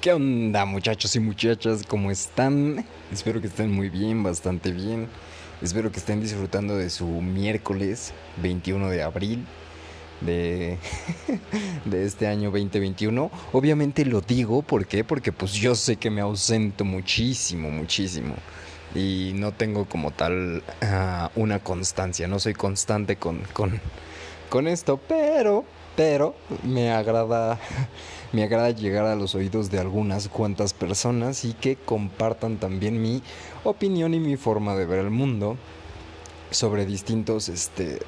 ¿Qué onda muchachos y muchachas? ¿Cómo están? Espero que estén muy bien, bastante bien. Espero que estén disfrutando de su miércoles 21 de abril de, de este año 2021. Obviamente lo digo, ¿por qué? Porque pues yo sé que me ausento muchísimo, muchísimo. Y no tengo como tal ah, una constancia, no soy constante con, con, con esto, pero, pero me agrada me agrada llegar a los oídos de algunas cuantas personas y que compartan también mi opinión y mi forma de ver el mundo sobre distintos este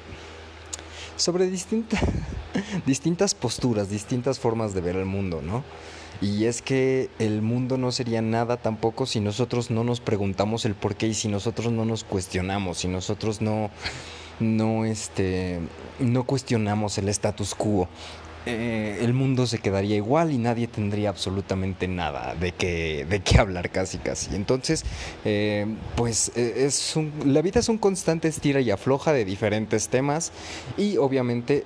sobre distintas posturas, distintas formas de ver el mundo, ¿no? Y es que el mundo no sería nada tampoco si nosotros no nos preguntamos el por qué y si nosotros no nos cuestionamos, si nosotros no no este no cuestionamos el status quo. Eh, el mundo se quedaría igual y nadie tendría absolutamente nada de qué, de qué hablar casi casi. Entonces, eh, pues eh, es un, la vida es un constante estira y afloja de diferentes temas y obviamente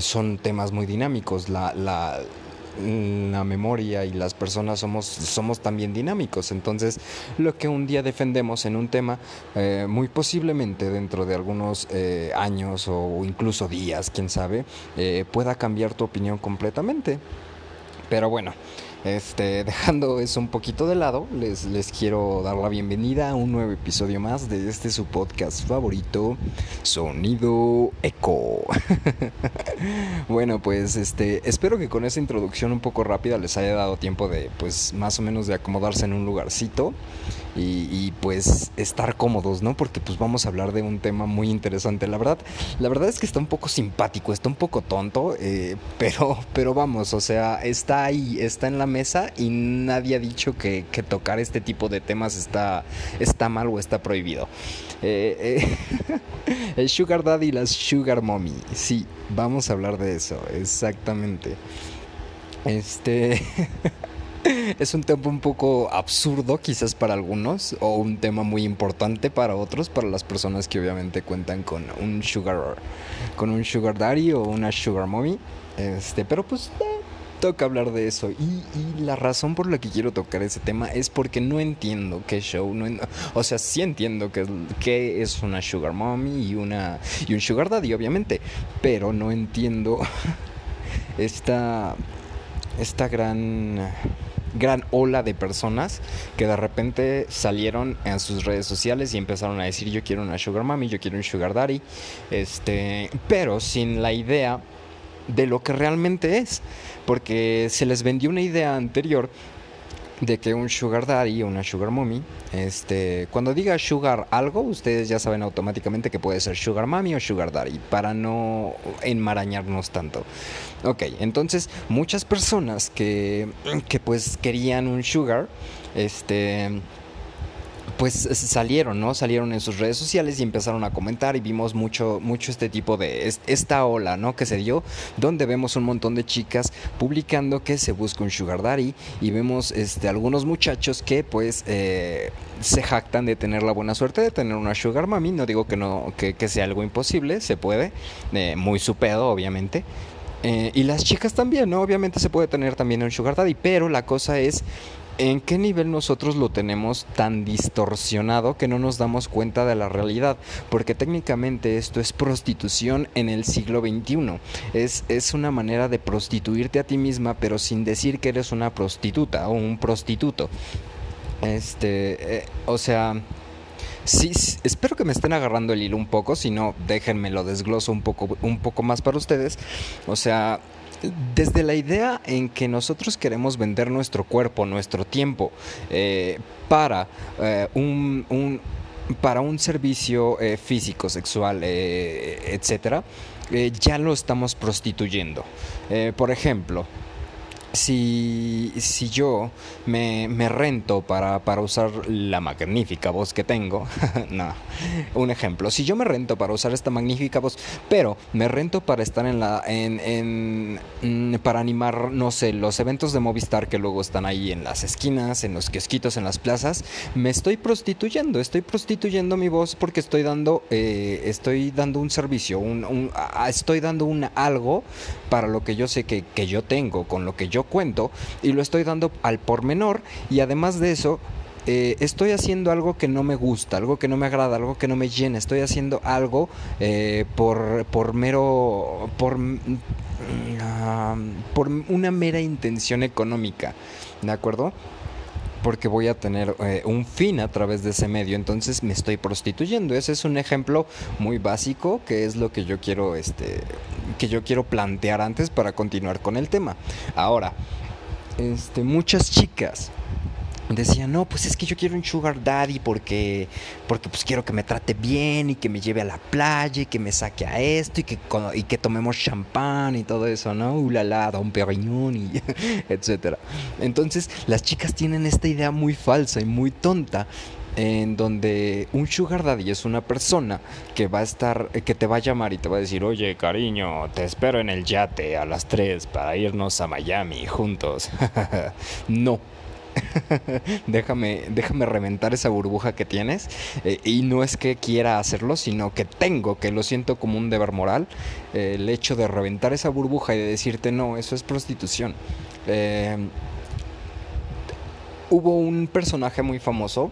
son temas muy dinámicos. La, la, la memoria y las personas somos, somos también dinámicos. Entonces, lo que un día defendemos en un tema, eh, muy posiblemente dentro de algunos eh, años o incluso días, quién sabe, eh, pueda cambiar tu opinión completamente. Pero bueno, este, dejando eso un poquito de lado, les, les quiero dar la bienvenida a un nuevo episodio más de este su podcast favorito, Sonido Eco. bueno, pues este, espero que con esa introducción un poco rápida les haya dado tiempo de, pues, más o menos de acomodarse en un lugarcito y, pues estar cómodos, ¿no? Porque pues vamos a hablar de un tema muy interesante. La verdad, la verdad es que está un poco simpático, está un poco tonto, eh, pero, pero vamos, o sea, está ahí, está en la mesa y nadie ha dicho que, tocar este tipo de temas está, está mal o está prohibido. Eh, eh, el Sugar Daddy y las Sugar Mommy. Sí, vamos a hablar de eso, exactamente. Este. es un tema un poco absurdo quizás para algunos o un tema muy importante para otros, para las personas que obviamente cuentan con un sugar con un sugar daddy o una sugar mommy. Este, pero pues eh, toca hablar de eso. Y, la razón por la que quiero tocar ese tema es porque no entiendo qué show. No o sea, sí entiendo que, que, es una sugar mommy y, una, y un sugar daddy, obviamente. Pero no entiendo esta, esta gran gran ola de personas que de repente salieron en sus redes sociales y empezaron a decir yo quiero una sugar mommy, yo quiero un sugar daddy, este, pero sin la idea de lo que realmente es, porque se les vendió una idea anterior de que un sugar daddy o una sugar mommy, este, cuando diga sugar algo, ustedes ya saben automáticamente que puede ser sugar mommy o sugar daddy, para no enmarañarnos tanto. Ok, entonces muchas personas que, que pues querían un sugar, este pues salieron, ¿no? Salieron en sus redes sociales y empezaron a comentar y vimos mucho, mucho este tipo de, esta ola, ¿no? Que se dio, donde vemos un montón de chicas publicando que se busca un sugar daddy y vemos este, algunos muchachos que pues eh, se jactan de tener la buena suerte de tener una sugar mami, no digo que, no, que, sea algo imposible, se puede, eh, muy su pedo, obviamente. Eh, y las chicas también, ¿no? Obviamente se puede tener también un sugar daddy, pero la cosa es ¿En qué nivel nosotros lo tenemos tan distorsionado que no nos damos cuenta de la realidad? Porque técnicamente esto es prostitución en el siglo XXI. Es, es una manera de prostituirte a ti misma, pero sin decir que eres una prostituta o un prostituto. Este, eh, o sea, Sí, espero que me estén agarrando el hilo un poco, si no, déjenme lo desgloso un poco, un poco más para ustedes. O sea, desde la idea en que nosotros queremos vender nuestro cuerpo, nuestro tiempo, eh, para eh, un, para un servicio eh, físico, sexual, etcétera, ya lo estamos prostituyendo. por ejemplo, si, si yo me, me rento para, para, usar la magnífica voz que tengo, no, un ejemplo, si yo me rento para usar esta magnífica voz, pero me rento para estar en la, en, en, mm, para animar, no sé, los eventos de Movistar que luego están ahí en las esquinas, en los kiosquitos, en las plazas, me estoy prostituyendo, estoy prostituyendo mi voz porque estoy dando, eh, estoy dando un servicio, un, estoy dando un algo para lo que yo sé que, que yo tengo, con lo que yo cuento y lo estoy dando al por menor y además de eso eh, estoy haciendo algo que no me gusta, algo que no me agrada, algo que no me llena, estoy haciendo algo eh, por, por mero, por, mm, por una mera intención económica, ¿de acuerdo? Porque voy a tener eh, un fin a través de ese medio, entonces me estoy prostituyendo. Ese es un ejemplo muy básico que es lo que yo quiero, este, que yo quiero plantear antes para continuar con el tema. Ahora, este, muchas chicas decía, no, pues es que yo quiero un sugar daddy porque, porque pues quiero que me trate bien y que me lleve a la playa y que me saque a esto y que, y que tomemos champán y todo eso, ¿no? Ulala, Don Perignon y etcétera. Entonces, las chicas tienen esta idea muy falsa y muy tonta en donde un sugar daddy es una persona que va a estar, que te va a llamar y te va a decir, oye cariño, te espero en el yate a las 3 para irnos a Miami juntos. no, déjame, déjame reventar esa burbuja que tienes. Eh, y no es que quiera hacerlo, sino que tengo, que lo siento como un deber moral. Eh, el hecho de reventar esa burbuja y de decirte, no, eso es prostitución. Eh, hubo un personaje muy famoso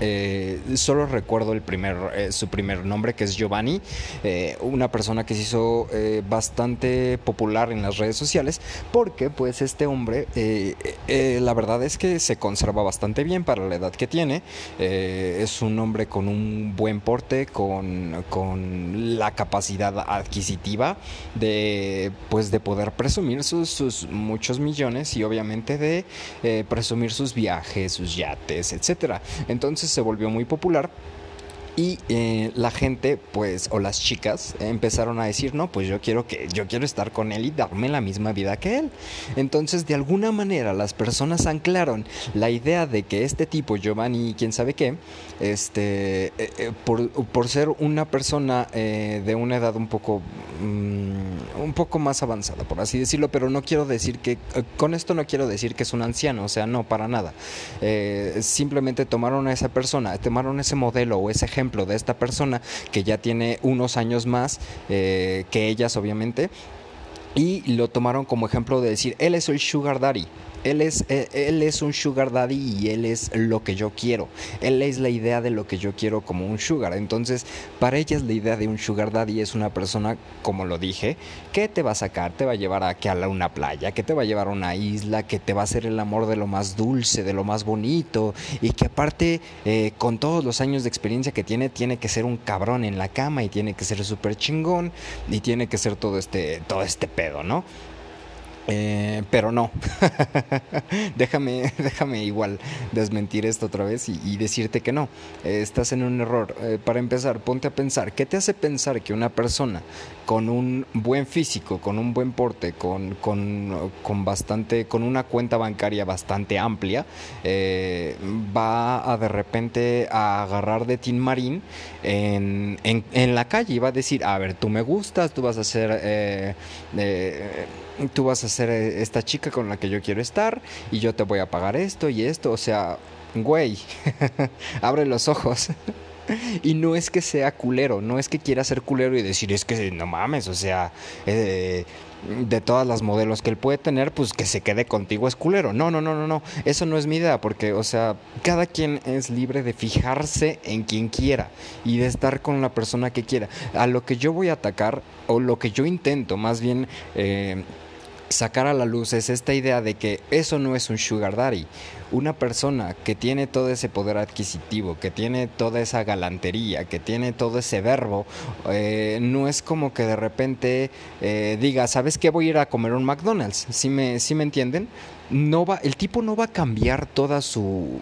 eh, solo recuerdo el primer, eh, su primer nombre, que es Giovanni, eh, una persona que se hizo bastante popular en las redes sociales, porque pues este hombre, la verdad es que se conserva bastante bien para la edad que tiene, es un hombre con un buen porte, con, con, la capacidad adquisitiva de, pues, de poder presumir sus, sus muchos millones y obviamente de presumir sus viajes, sus yates, etcétera. Entonces, se volvió muy popular y eh, la gente pues o las chicas empezaron a decir no pues yo quiero que yo quiero estar con él y darme la misma vida que él entonces de alguna manera las personas anclaron la idea de que este tipo Giovanni quién sabe qué este eh, eh, por, ser una persona de una edad un poco mm, un poco más avanzada por así decirlo pero no quiero decir que con esto no quiero decir que es un anciano o sea no para nada. Simplemente tomaron a esa persona tomaron ese modelo o ese ejemplo de esta persona que ya tiene unos años más eh, que ellas, obviamente, y lo tomaron como ejemplo de decir, él es el sugar daddy. Él es, eh, él es un sugar daddy y él es lo que yo quiero. Él es la idea de lo que yo quiero como un sugar. Entonces, para ellas la idea de un sugar daddy es una persona, como lo dije, que te va a sacar, te va a llevar a, que a una playa, que te va a llevar a una isla, que te va a hacer el amor de lo más dulce, de lo más bonito y que aparte, eh, con todos los años de experiencia que tiene, tiene que ser un cabrón en la cama y tiene que ser súper chingón y tiene que ser todo este, todo este pedo, ¿no? Eh, pero no, déjame, déjame igual desmentir esto otra vez y, decirte que no, eh, estás en un error. Eh, para empezar, ponte a pensar, ¿qué te hace pensar que una persona con un buen físico, con un buen porte, con, con, con bastante, con una cuenta bancaria bastante amplia, va a de repente a agarrar de Tin Marín en, en, en, la calle y va a decir, a ver, tú me gustas, tú vas a ser tú vas a ser eh, esta chica con la que yo quiero estar y yo te voy a pagar esto y esto, o sea, güey, abre los ojos. y no es que sea culero, no es que quiera ser culero y decir, es que no mames, o sea, eh, de todas las modelos que él puede tener, pues que se quede contigo es culero. No, no, no, no, no. Eso no es mi idea, porque, o sea, cada quien es libre de fijarse en quien quiera y de estar con la persona que quiera. A lo que yo voy a atacar, o lo que yo intento, más bien... Eh, sacar a la luz es esta idea de que eso no es un sugar daddy. Una persona que tiene todo ese poder adquisitivo, que tiene toda esa galantería, que tiene todo ese verbo, eh, no es como que de repente eh, diga, ¿sabes qué? Voy a ir a comer un McDonald's. ¿Sí me, me entienden? No va, el tipo no va a cambiar toda su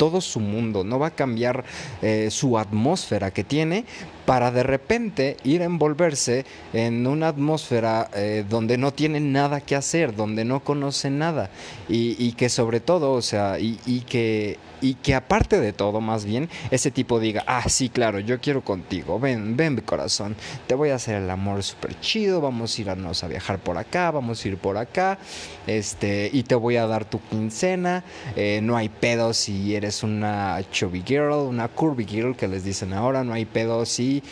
todo su mundo, no va a cambiar eh, su atmósfera que tiene para de repente ir a envolverse en una atmósfera eh, donde no tiene nada que hacer, donde no conoce nada. Y, que sobre todo, o sea, y que y que aparte de todo, más bien, ese tipo diga, ah, sí, claro, yo quiero contigo, ven, ven mi corazón, te voy a hacer el amor súper chido, vamos a irnos a viajar por acá, vamos a ir por acá, este, y te voy a dar tu quincena, eh, no hay pedo si eres una chubby girl, una curvy girl que les dicen ahora, no hay pedo si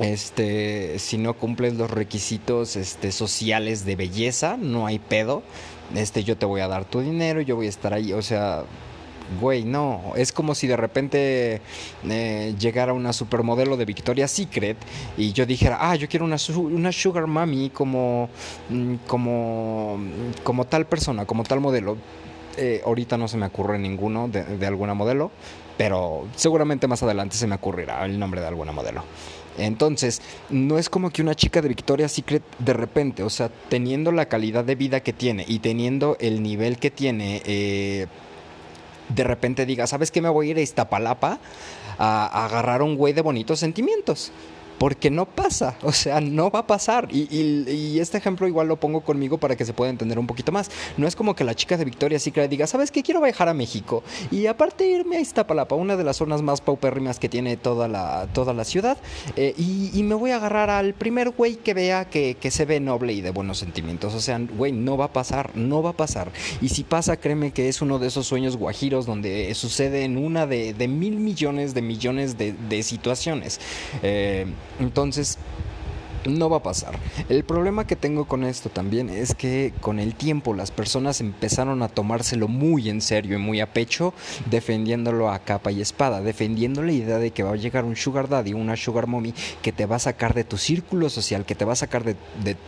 este, si no cumples los requisitos este, sociales de belleza, no hay pedo. Este, yo te voy a dar tu dinero, yo voy a estar ahí. O sea, güey, no. Es como si de repente eh, llegara una supermodelo de Victoria's Secret y yo dijera, ah, yo quiero una, una sugar mommy como, mm, como, como tal persona, como tal modelo. Eh, ahorita no se me ocurre ninguno de, de alguna modelo, pero seguramente más adelante se me ocurrirá el nombre de alguna modelo. Entonces, no es como que una chica de Victoria's Secret de repente, o sea, teniendo la calidad de vida que tiene y teniendo el nivel que tiene, eh, de repente diga, ¿sabes qué? Me voy a ir a Iztapalapa a, agarrar a un güey de bonitos sentimientos porque no pasa, o sea, no va a pasar. Y, este ejemplo igual lo pongo conmigo para que se pueda entender un poquito más. No es como que la chica de Victoria Secret diga, ¿sabes qué? Quiero viajar a México y aparte irme a Iztapalapa, una de las zonas más paupérrimas que tiene toda la, toda la ciudad, eh, y, me voy a agarrar al primer güey que vea que, se ve noble y de buenos sentimientos. O sea, güey, no va a pasar, no va a pasar. Y si pasa, créeme que es uno de esos sueños guajiros donde sucede en una de, mil millones de millones de, de situaciones. Eh, entonces, no va a pasar. El problema que tengo con esto también es que con el tiempo las personas empezaron a tomárselo muy en serio y muy a pecho, defendiéndolo a capa y espada, defendiendo la idea de que va a llegar un sugar daddy, una sugar mommy, que te va a sacar de tu círculo social, que te va a sacar de,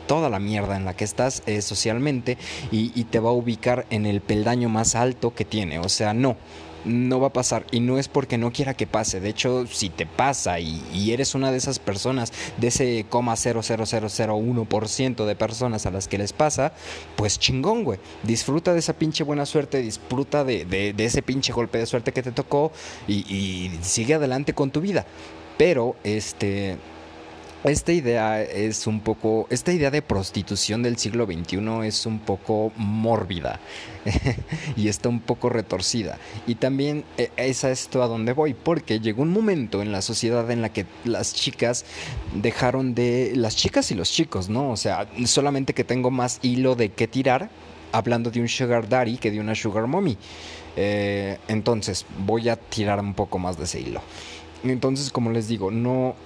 toda la mierda en la que estás eh, socialmente y, y te va a ubicar en el peldaño más alto que tiene. O sea, no no va a pasar y no es porque no quiera que pase. De hecho, si te pasa y, eres una de esas personas, de ese coma ciento de personas a las que les pasa, pues chingón, güey. Disfruta de esa pinche buena suerte, disfruta de, ese pinche golpe de suerte que te tocó y, y sigue adelante con tu vida. Pero, este esta idea es un poco, esta idea de prostitución del siglo XXI es un poco mórbida y está un poco retorcida. Y también eh, es a esto a donde voy, porque llegó un momento en la sociedad en la que las chicas dejaron de, las chicas y los chicos, ¿no? O sea, solamente que tengo más hilo de qué tirar hablando de un sugar daddy que de una sugar mommy. Eh, entonces, voy a tirar un poco más de ese hilo. Entonces, como les digo, no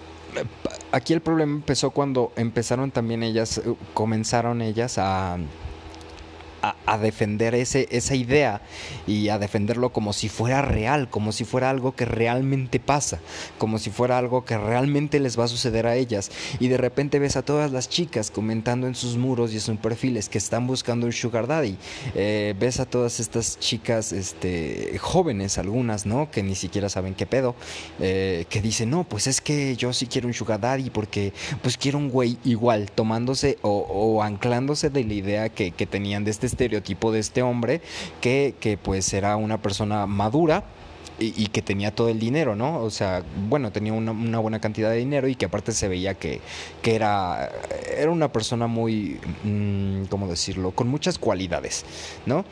aquí el problema empezó cuando empezaron también ellas, eh, comenzaron ellas a a, defender ese, esa idea y a defenderlo como si fuera real, como si fuera algo que realmente pasa, como si fuera algo que realmente les va a suceder a ellas. Y de repente ves a todas las chicas comentando en sus muros y en sus perfiles que están buscando un sugar daddy. Eh, ves a todas estas chicas este, jóvenes, algunas, ¿no? Que ni siquiera saben qué pedo, eh, que dicen, no, pues es que yo sí quiero un sugar daddy porque pues quiero un güey igual, tomándose o, anclándose de la idea que, que tenían de este estereotipo de este hombre que, que pues era una persona madura, y, que tenía todo el dinero, ¿no? O sea, bueno, tenía una, buena cantidad de dinero y que aparte se veía que, que era, era una persona muy, mm, ¿cómo decirlo?, con muchas cualidades, ¿no?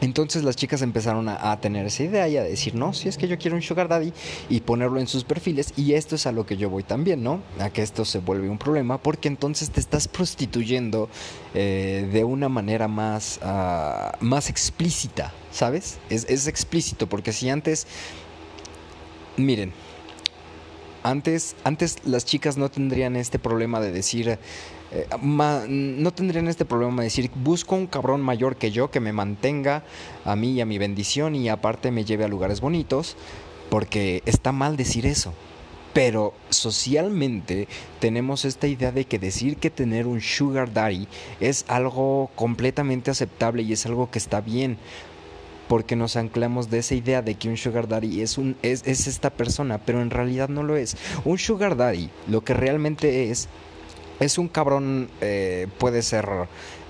Entonces las chicas empezaron a, tener esa idea y a decir, no, si es que yo quiero un sugar daddy y ponerlo en sus perfiles y esto es a lo que yo voy también, ¿no? A que esto se vuelve un problema porque entonces te estás prostituyendo eh, de una manera más, ah, más explícita, ¿sabes? Es, es explícito porque si antes, miren, antes, antes las chicas no tendrían este problema de decir eh, no tendrían este problema de decir, busco un cabrón mayor que yo que me mantenga a mí y a mi bendición y aparte me lleve a lugares bonitos, porque está mal decir eso. Pero socialmente tenemos esta idea de que decir que tener un sugar daddy es algo completamente aceptable y es algo que está bien porque nos anclamos de esa idea de que un sugar daddy es, un, es, es esta persona, pero en realidad no lo es. Un sugar daddy lo que realmente es es un cabrón, eh, puede ser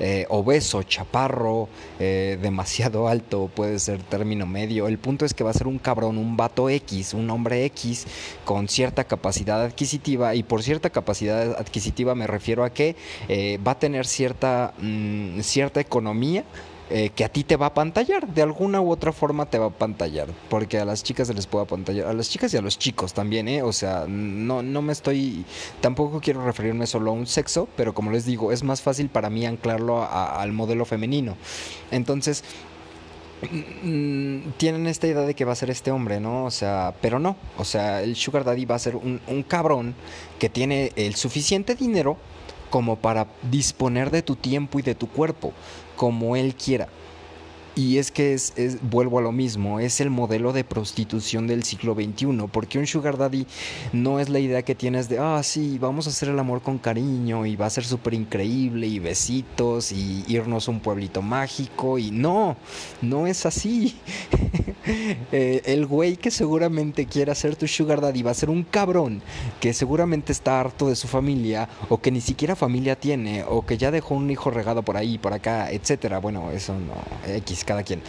eh, obeso, chaparro, eh, demasiado alto, puede ser término medio. El punto es que va a ser un cabrón, un vato X, un hombre X con cierta capacidad adquisitiva. Y por cierta capacidad adquisitiva me refiero a que va a tener cierta, mm, cierta economía eh, que a ti te va a pantallar, de alguna u otra forma te va a pantallar, porque a las chicas se les puede pantallar, a las chicas y a los chicos también, ¿eh? O sea, no, no me estoy, tampoco quiero referirme solo a un sexo, pero como les digo, es más fácil para mí anclarlo al modelo femenino. Entonces, mm, tienen esta idea de que va a ser este hombre, ¿no? O sea, pero no. O sea, el Sugar Daddy va a ser un, un cabrón que tiene el suficiente dinero como para disponer de tu tiempo y de tu cuerpo, como él quiera. Y es que es, vuelvo a lo mismo, es el modelo de prostitución del siglo XXI, porque un sugar daddy no es la idea que tienes de, ah, sí, vamos a hacer el amor con cariño y va a ser súper increíble y besitos y irnos a un pueblito mágico y no, no es así. Eh, el güey que seguramente quiera ser tu sugar daddy va a ser un cabrón que seguramente está harto de su familia o que ni siquiera familia tiene o que ya dejó un hijo regado por ahí, por acá, etcétera. Bueno, eso no, X cada quien.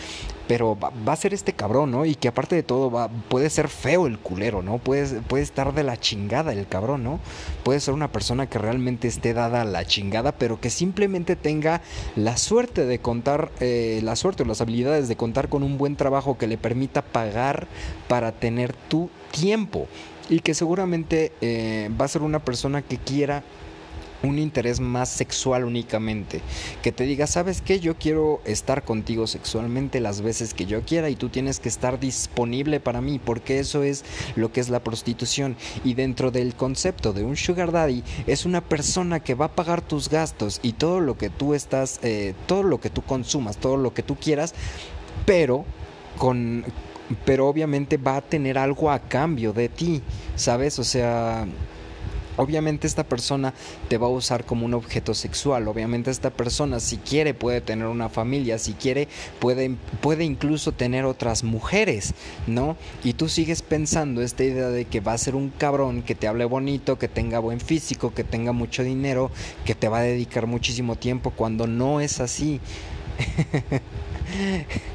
Pero va, a ser este cabrón, ¿no? Y que aparte de todo va, puede ser feo el culero, ¿no? Puede, estar de la chingada el cabrón, ¿no? Puede ser una persona que realmente esté dada a la chingada, pero que simplemente tenga la suerte de contar, eh, la suerte o las habilidades de contar con un buen trabajo que le permita pagar para tener tu tiempo. Y que seguramente eh, va a ser una persona que quiera un interés más sexual únicamente. Que te diga, ¿sabes qué? Yo quiero estar contigo sexualmente las veces que yo quiera y tú tienes que estar disponible para mí, porque eso es lo que es la prostitución. Y dentro del concepto de un sugar daddy, es una persona que va a pagar tus gastos y todo lo que tú estás, eh, todo lo que tú consumas, todo lo que tú quieras, pero con pero obviamente va a tener algo a cambio de ti, ¿sabes? O sea, Obviamente esta persona te va a usar como un objeto sexual. Obviamente esta persona si quiere puede tener una familia, si quiere puede, puede incluso tener otras mujeres, ¿no? Y tú sigues pensando esta idea de que va a ser un cabrón que te hable bonito, que tenga buen físico, que tenga mucho dinero, que te va a dedicar muchísimo tiempo cuando no es así.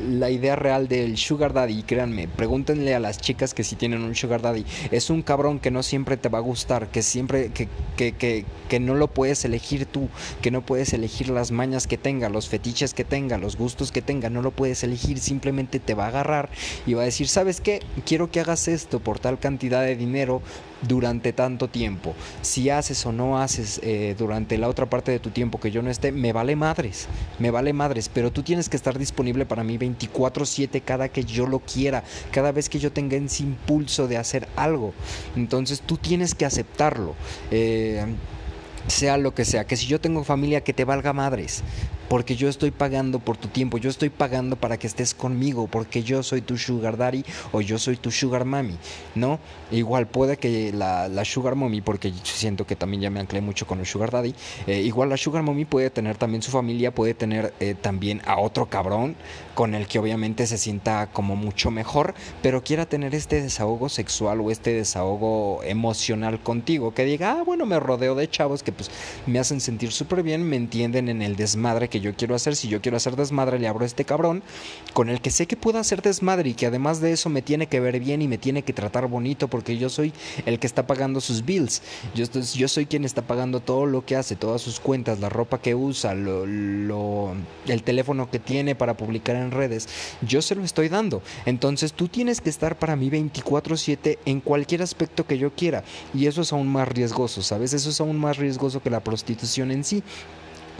la idea real del sugar daddy, créanme, pregúntenle a las chicas que si tienen un sugar daddy, es un cabrón que no siempre te va a gustar, que siempre, que, que, que, que no lo puedes elegir tú, que no puedes elegir las mañas que tenga, los fetiches que tenga, los gustos que tenga, no lo puedes elegir, simplemente te va a agarrar y va a decir, ¿sabes qué? Quiero que hagas esto por tal cantidad de dinero durante tanto tiempo. Si haces o no haces eh, durante la otra parte de tu tiempo que yo no esté, me vale madres, me vale madres, pero tú tienes que estar disponible para mí 24/7 cada que yo lo quiera, cada vez que yo tenga ese impulso de hacer algo. Entonces tú tienes que aceptarlo. Eh, sea lo que sea, que si yo tengo familia que te valga madres, porque yo estoy pagando por tu tiempo, yo estoy pagando para que estés conmigo, porque yo soy tu sugar daddy o yo soy tu sugar mami, ¿no? Igual puede que la, sugar mommy, porque siento que también ya me anclé mucho con el sugar daddy, eh, igual la sugar mommy puede tener también su familia, puede tener eh, también a otro cabrón con el que obviamente se sienta como mucho mejor, pero quiera tener este desahogo sexual o este desahogo emocional contigo, que diga, ah, bueno, me rodeo de chavos que pues me hacen sentir súper bien, me entienden en el desmadre que yo quiero hacer. Si yo quiero hacer desmadre, le abro a este cabrón con el que sé que puedo hacer desmadre y que además de eso me tiene que ver bien y me tiene que tratar bonito porque yo soy el que está pagando sus bills. Yo, yo soy quien está pagando todo lo que hace, todas sus cuentas, la ropa que usa, lo, el teléfono que tiene para publicar en redes. Yo se lo estoy dando. Entonces tú tienes que estar para mí 24/7 en cualquier aspecto que yo quiera. Y eso es aún más riesgoso, ¿sabes? Eso es aún más riesgoso que la prostitución en sí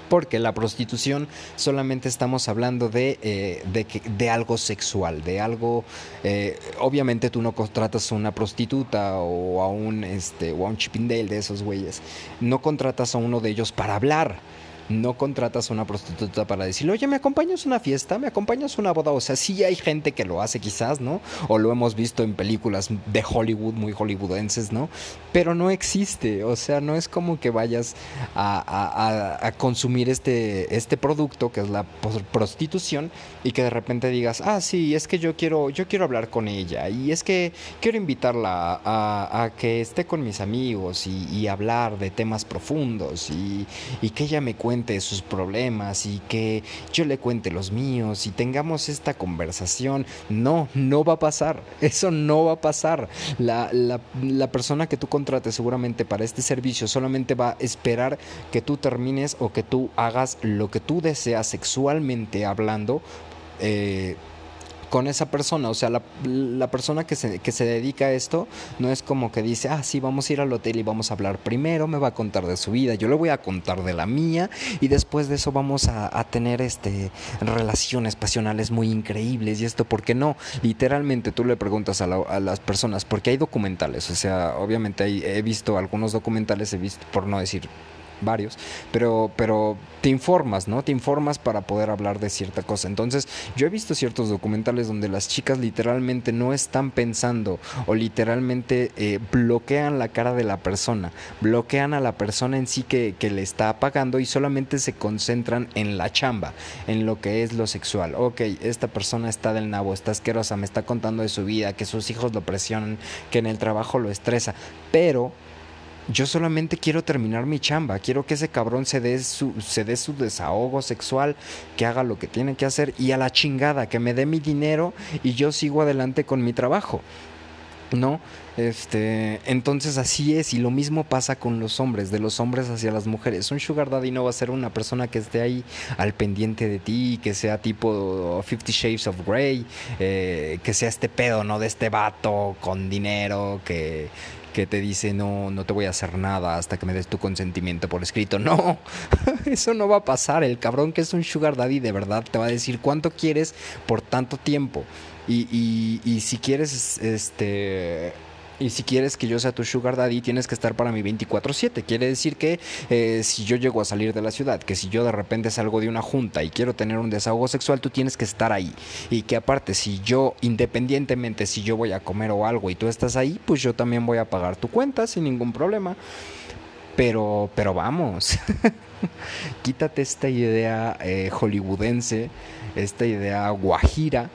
porque la prostitución solamente estamos hablando de, eh, de, algo sexual, de algo, eh, obviamente tú no contratas a una prostituta o a un, este, o a un chipindale de esos güeyes, no contratas a uno de ellos para hablar no contratas a una prostituta para decirle, oye, ¿me acompañas a una fiesta? ¿Me acompañas a una boda? O sea, sí hay gente que lo hace quizás, ¿no? O lo hemos visto en películas de Hollywood, muy hollywoodenses, ¿no? Pero no existe, o sea, no es como que vayas a, consumir este, este producto, que es la prostitución, y que de repente digas, ah, sí, es que yo quiero, yo quiero hablar con ella, y es que quiero invitarla a, que esté con mis amigos y, hablar de temas profundos y, y que ella me cuente sus problemas y que yo le cuente los míos y tengamos esta conversación. No, no va a pasar. Eso no va a pasar. La, la, persona que tú contrates seguramente para este servicio solamente va a esperar que tú termines o que tú hagas lo que tú deseas sexualmente hablando. Eh, con esa persona. O sea, la, persona que se, que se, dedica a esto no es como que dice, ah, sí, vamos a ir al hotel y vamos a hablar primero, me va a contar de su vida, yo le voy a contar de la mía y después de eso vamos a, tener este, relaciones pasionales muy increíbles. Y esto, ¿por qué no? Literalmente tú le preguntas a, a las personas, porque hay documentales, o sea, obviamente he visto algunos documentales, he visto, por no decir varios, pero, pero te informas, ¿no? Te informas para poder hablar de cierta cosa. Entonces, yo he visto ciertos documentales donde las chicas literalmente no están pensando o literalmente eh, bloquean la cara de la persona, bloquean a la persona en sí que, que le está apagando y solamente se concentran en la chamba, en lo que es lo sexual. Ok, esta persona está del nabo, está asquerosa, me está contando de su vida, que sus hijos lo presionan, que en el trabajo lo estresa, pero yo solamente quiero terminar mi chamba, quiero que ese cabrón se dé su, se dé su desahogo sexual, que haga lo que tiene que hacer y a la chingada, que me dé mi dinero y yo sigo adelante con mi trabajo. ¿No? Este, entonces así es y lo mismo pasa con los hombres, de los hombres hacia las mujeres. Un sugar daddy no va a ser una persona que esté ahí al pendiente de ti, que sea tipo Fifty Shades of Grey, eh, que sea este pedo, ¿no? De este vato con dinero, que, que te dice no, no te voy a hacer nada hasta que me des tu consentimiento por escrito. No, eso no va a pasar. El cabrón que es un sugar daddy de verdad te va a decir cuánto quieres por tanto tiempo. Y, y, y si quieres este y si quieres que yo sea tu sugar daddy, tienes que estar para mi 24/7. Quiere decir que eh, si yo llego a salir de la ciudad, que si yo de repente salgo de una junta y quiero tener un desahogo sexual, tú tienes que estar ahí. Y que aparte, si yo, independientemente si yo voy a comer o algo y tú estás ahí, pues yo también voy a pagar tu cuenta sin ningún problema. Pero, pero vamos, quítate esta idea eh, hollywoodense, esta idea guajira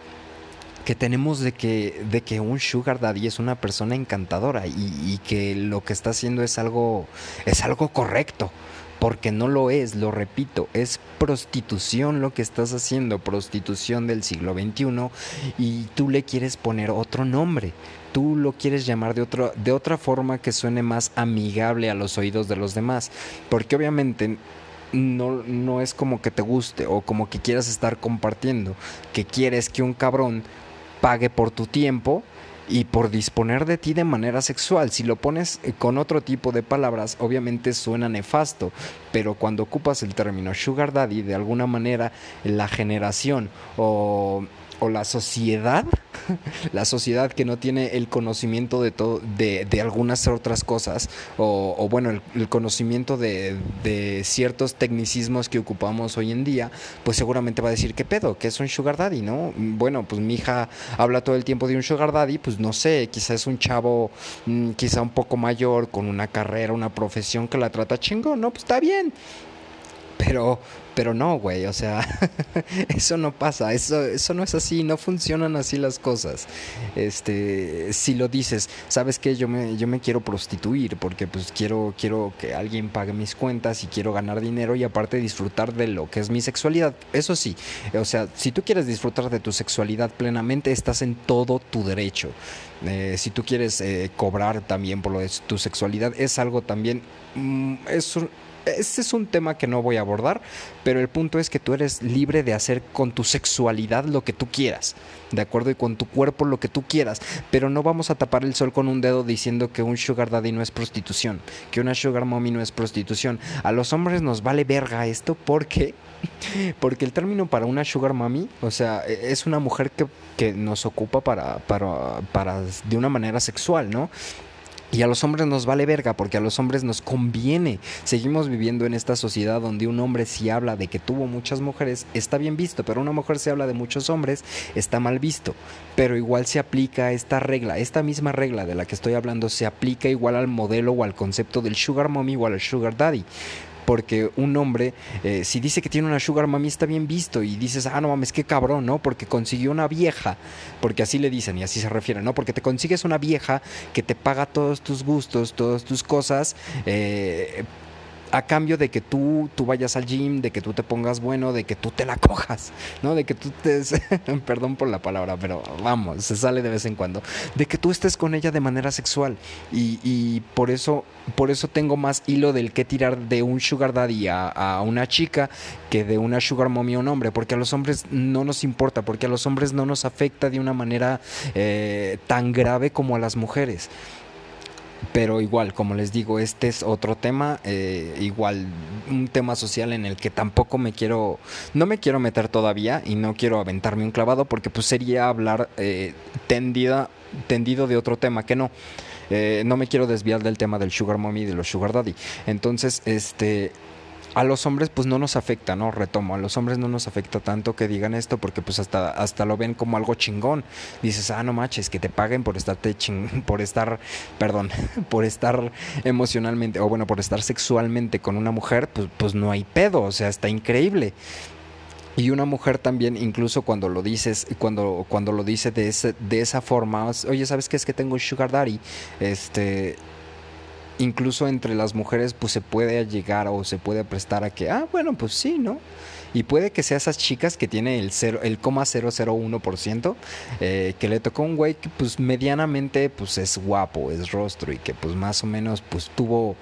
que tenemos de que, de que un sugar daddy es una persona encantadora y, que lo que está haciendo es algo, es algo correcto. Porque no lo es, lo repito, es prostitución lo que estás haciendo, prostitución del siglo XXI y tú le quieres poner otro nombre tú lo quieres llamar de, otro, de otra forma que suene más amigable a los oídos de los demás. Porque obviamente no, no es como que te guste o como que quieras estar compartiendo, que quieres que un cabrón pague por tu tiempo y por disponer de ti de manera sexual. Si lo pones con otro tipo de palabras, obviamente suena nefasto, pero cuando ocupas el término sugar daddy, de alguna manera la generación o o la sociedad, la sociedad que no tiene el conocimiento de todo, de, de algunas otras cosas, o, bueno, el, conocimiento de, de, ciertos tecnicismos que ocupamos hoy en día, pues seguramente va a decir, ¿qué pedo? ¿Qué es un sugar daddy? ¿No? Bueno, pues mi hija habla todo el tiempo de un sugar daddy, pues no sé, quizá es un chavo mm, quizá un poco mayor, con una carrera, una profesión que la trata chingón, ¿no? Pues está bien. Pero, pero no, güey, o sea, eso no pasa, eso, eso no es así, no funcionan así las cosas. Este, si lo dices, sabes que yo me, yo me quiero prostituir porque pues quiero, quiero que alguien pague mis cuentas y quiero ganar dinero y aparte disfrutar de lo que es mi sexualidad. Eso sí, o sea, si tú quieres disfrutar de tu sexualidad plenamente, estás en todo tu derecho. Eh, si tú quieres eh, cobrar también por lo de tu sexualidad, es algo también, mm, es este es un tema que no voy a abordar, pero el punto es que tú eres libre de hacer con tu sexualidad lo que tú quieras, ¿de acuerdo? Y con tu cuerpo lo que tú quieras, pero no vamos a tapar el sol con un dedo diciendo que un sugar daddy no es prostitución, que una sugar mommy no es prostitución. A los hombres nos vale verga esto porque porque el término para una sugar mommy, o sea, e, es una mujer que, que nos ocupa para, para, para de una manera sexual, ¿no? Y a los hombres nos vale verga porque a los hombres nos conviene. Seguimos viviendo en esta sociedad donde un hombre si habla de que tuvo muchas mujeres está bien visto, pero una mujer si habla de muchos hombres está mal visto. Pero igual se aplica esta regla, esta misma regla de la que estoy hablando se aplica igual al modelo o al concepto del sugar mommy o al sugar daddy porque un hombre, eh, si dice que tiene una sugar mami, está bien visto y dices, ah, no mames, qué cabrón, ¿no? Porque consiguió una vieja, porque así le dicen y así se refieren, ¿no? Porque te consigues una vieja que te paga todos tus gustos, todas tus cosas, eh, a cambio de que tú, tú vayas al gym, de que tú te pongas bueno, de que tú te la cojas, ¿no? De que tú te... perdón por la palabra, pero vamos, se sale de vez en cuando. De que tú estés con ella de manera sexual. Y, y por eso por eso tengo más hilo del que tirar de un sugar daddy a, una chica que de una sugar mommy a un hombre, porque a los hombres no nos importa, porque a los hombres no nos afecta de una manera eh, tan grave como a las mujeres. Pero igual, como les digo, este es otro tema, eh, igual un tema social en el que tampoco me quiero, no me quiero meter todavía y no quiero aventarme un clavado porque pues sería hablar eh, tendida, tendido de otro tema que no. Eh, no me quiero desviar del tema del sugar mommy y de los sugar daddy. Entonces, este a los hombres pues no nos afecta, ¿no? Retomo, a los hombres no nos afecta tanto que digan esto porque pues hasta, hasta lo ven como algo chingón. Dices, ah, no manches, que te paguen por estarte ching por estar, perdón, por estar emocionalmente, o bueno, por estar sexualmente con una mujer, pues, pues no hay pedo, o sea, está increíble. Y una mujer también, incluso cuando lo dices, cuando, cuando lo dice de, ese, de esa forma, oye, ¿sabes qué es que tengo sugar daddy? Este, incluso entre las mujeres, pues se puede llegar o se puede prestar a que, ah, bueno, pues sí, ¿no? Y puede que sea esas chicas que tiene el, cero, el 0,001%, eh, que le tocó un güey que pues medianamente pues es guapo, es rostro y que pues más o menos pues tuvo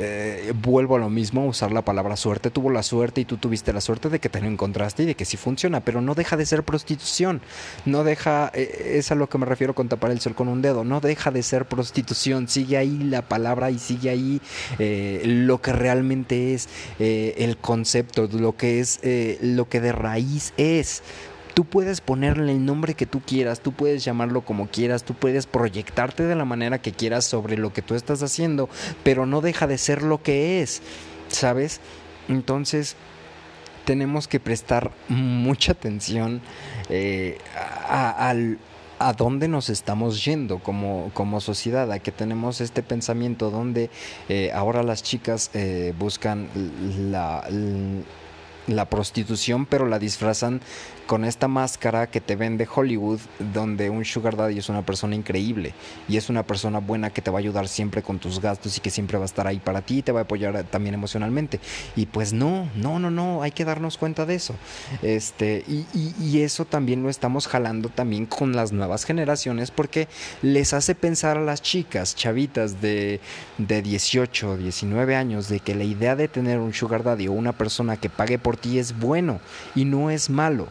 eh, vuelvo a lo mismo, usar la palabra suerte. Tuvo la suerte y tú tuviste la suerte de que te lo encontraste y de que sí funciona, pero no deja de ser prostitución. No deja, eh, es a lo que me refiero con tapar el sol con un dedo, no deja de ser prostitución. Sigue ahí la palabra y sigue ahí eh, lo que realmente es el concepto, lo que es, lo que de raíz es. Tú puedes ponerle el nombre que tú quieras, tú puedes llamarlo como quieras, tú puedes proyectarte de la manera que quieras sobre lo que tú estás haciendo, pero no deja de ser lo que es, ¿sabes? Entonces tenemos que prestar mucha atención eh, a, a dónde nos estamos yendo como, como sociedad, a que tenemos este pensamiento donde eh, ahora las chicas eh, buscan la, la prostitución, pero la disfrazan con esta máscara que te vende Hollywood, donde un sugar daddy es una persona increíble y es una persona buena que te va a ayudar siempre con tus gastos y que siempre va a estar ahí para ti y te va a apoyar también emocionalmente. Y pues no, no, no, no, hay que darnos cuenta de eso. Este, y, y eso también lo estamos jalando también con las nuevas generaciones porque les hace pensar a las chicas, chavitas de, de 18, 19 años, de que la idea de tener un sugar daddy o una persona que pague por ti es bueno y no es malo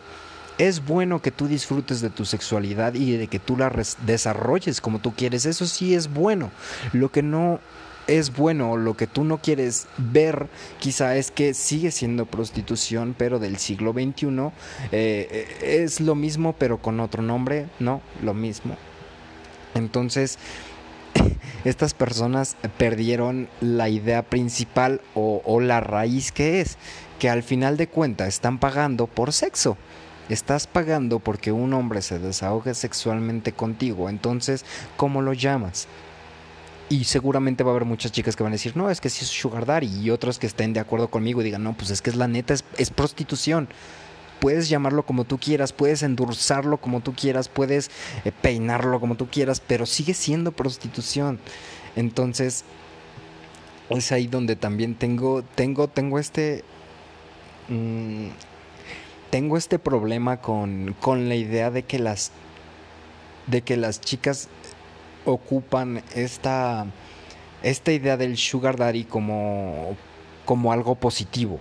es bueno que tú disfrutes de tu sexualidad y de que tú la desarrolles como tú quieres. Eso sí es bueno. Lo que no es bueno, lo que tú no quieres ver quizá es que sigue siendo prostitución, pero del siglo XXI. Eh, eh, es lo mismo, pero con otro nombre, no, lo mismo. Entonces, estas personas perdieron la idea principal o, o la raíz que es, que al final de cuentas están pagando por sexo. Estás pagando porque un hombre se desahogue sexualmente contigo. Entonces, ¿cómo lo llamas? Y seguramente va a haber muchas chicas que van a decir, no, es que sí es sugar daddy. Y otros que estén de acuerdo conmigo y digan, no, pues es que es la neta, es, prostitución. Puedes llamarlo como tú quieras, puedes endulzarlo como tú quieras, puedes eh, peinarlo como tú quieras, pero sigue siendo prostitución. Entonces, es ahí donde también tengo, tengo, tengo este... Tengo este problema con, la idea de que las de que las chicas ocupan esta esta idea del sugar daddy como como algo positivo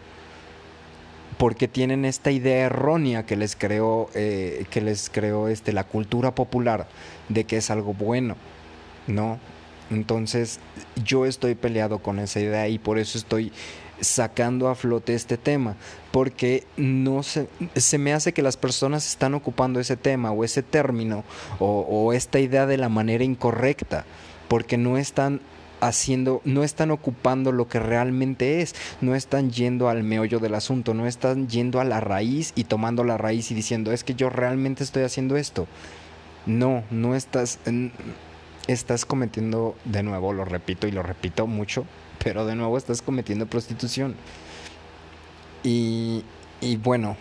porque tienen esta idea errónea que les creó eh, que les creó este la cultura popular de que es algo bueno no entonces yo estoy peleado con esa idea y por eso estoy sacando a flote este tema, porque no se, se me hace que las personas están ocupando ese tema o ese término o, esta idea de la manera incorrecta, porque no están haciendo, no están ocupando lo que realmente es, no están yendo al meollo del asunto, no están yendo a la raíz y tomando la raíz y diciendo, es que yo realmente estoy haciendo esto. No, no estás, estás cometiendo, de nuevo, lo repito y lo repito mucho, pero de nuevo estás cometiendo prostitución. Y, bueno,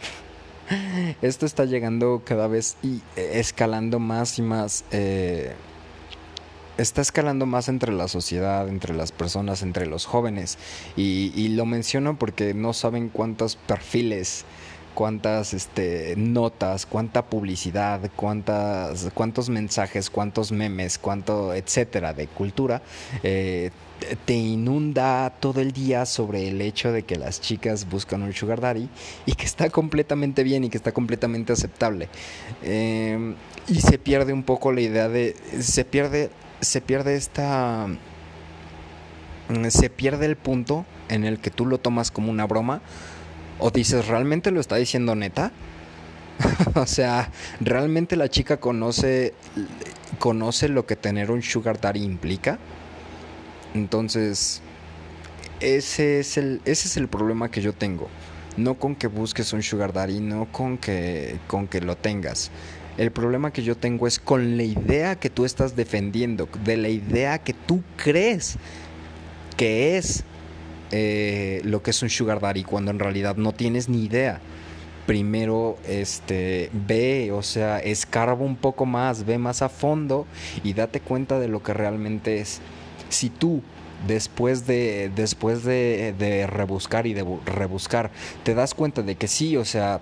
esto está llegando cada vez y escalando más y más. Eh, está escalando más entre la sociedad, entre las personas, entre los jóvenes. Y, y lo menciono porque no saben cuántos perfiles cuántas este, notas, cuánta publicidad, cuántas, cuántos mensajes, cuántos memes, cuánto, etcétera, de cultura, eh, te inunda todo el día sobre el hecho de que las chicas buscan un sugar daddy y que está completamente bien y que está completamente aceptable. Em, y se pierde un poco la idea de, se pierde, se pierde esta, se pierde el punto en el que tú lo tomas como una broma o dices, ¿realmente lo está diciendo neta? o sea, ¿realmente la chica conoce, conoce lo que tener un sugar daddy implica? Entonces, ese es, el, ese es el problema que yo tengo. No con que busques un sugar daddy, no con que, con que lo tengas. El problema que yo tengo es con la idea que tú estás defendiendo, de la idea que tú crees que es eh, lo que es un sugar daddy cuando en realidad no tienes ni idea. Primero, este, ve, o sea, escarba un poco más, ve más a fondo y date cuenta de lo que realmente es. Si tú después de después de, de rebuscar y de rebuscar te das cuenta de que sí, o sea,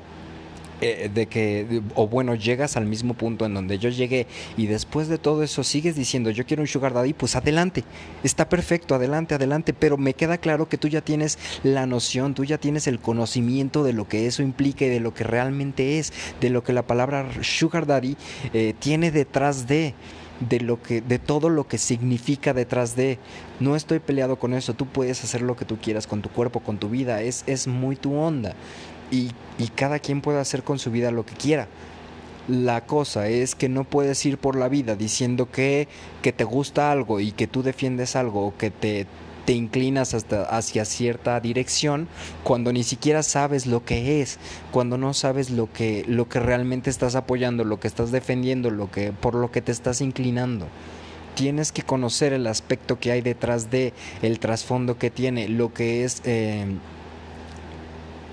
eh, de que, o bueno, llegas al mismo punto en donde yo llegué y después de todo eso sigues diciendo yo quiero un sugar daddy, pues adelante, está perfecto, adelante, adelante, pero me queda claro que tú ya tienes la noción, tú ya tienes el conocimiento de lo que eso implica y de lo que realmente es, de lo que la palabra sugar daddy eh, tiene detrás de de lo que de todo lo que significa detrás de. No estoy peleado con eso tú puedes hacer lo que tú quieras con tu cuerpo con tu vida es es muy tu onda y, cada quien puede hacer con su vida lo que quiera. La cosa es que no puedes ir por la vida diciendo que, que te gusta algo y que tú defiendes algo o que te, te inclinas hasta hacia cierta dirección cuando ni siquiera sabes lo que es, cuando no sabes lo que, lo que realmente estás apoyando, lo que estás defendiendo, lo que, por lo que te estás inclinando. Tienes que conocer el aspecto que hay detrás de, el trasfondo que tiene, lo que es eh,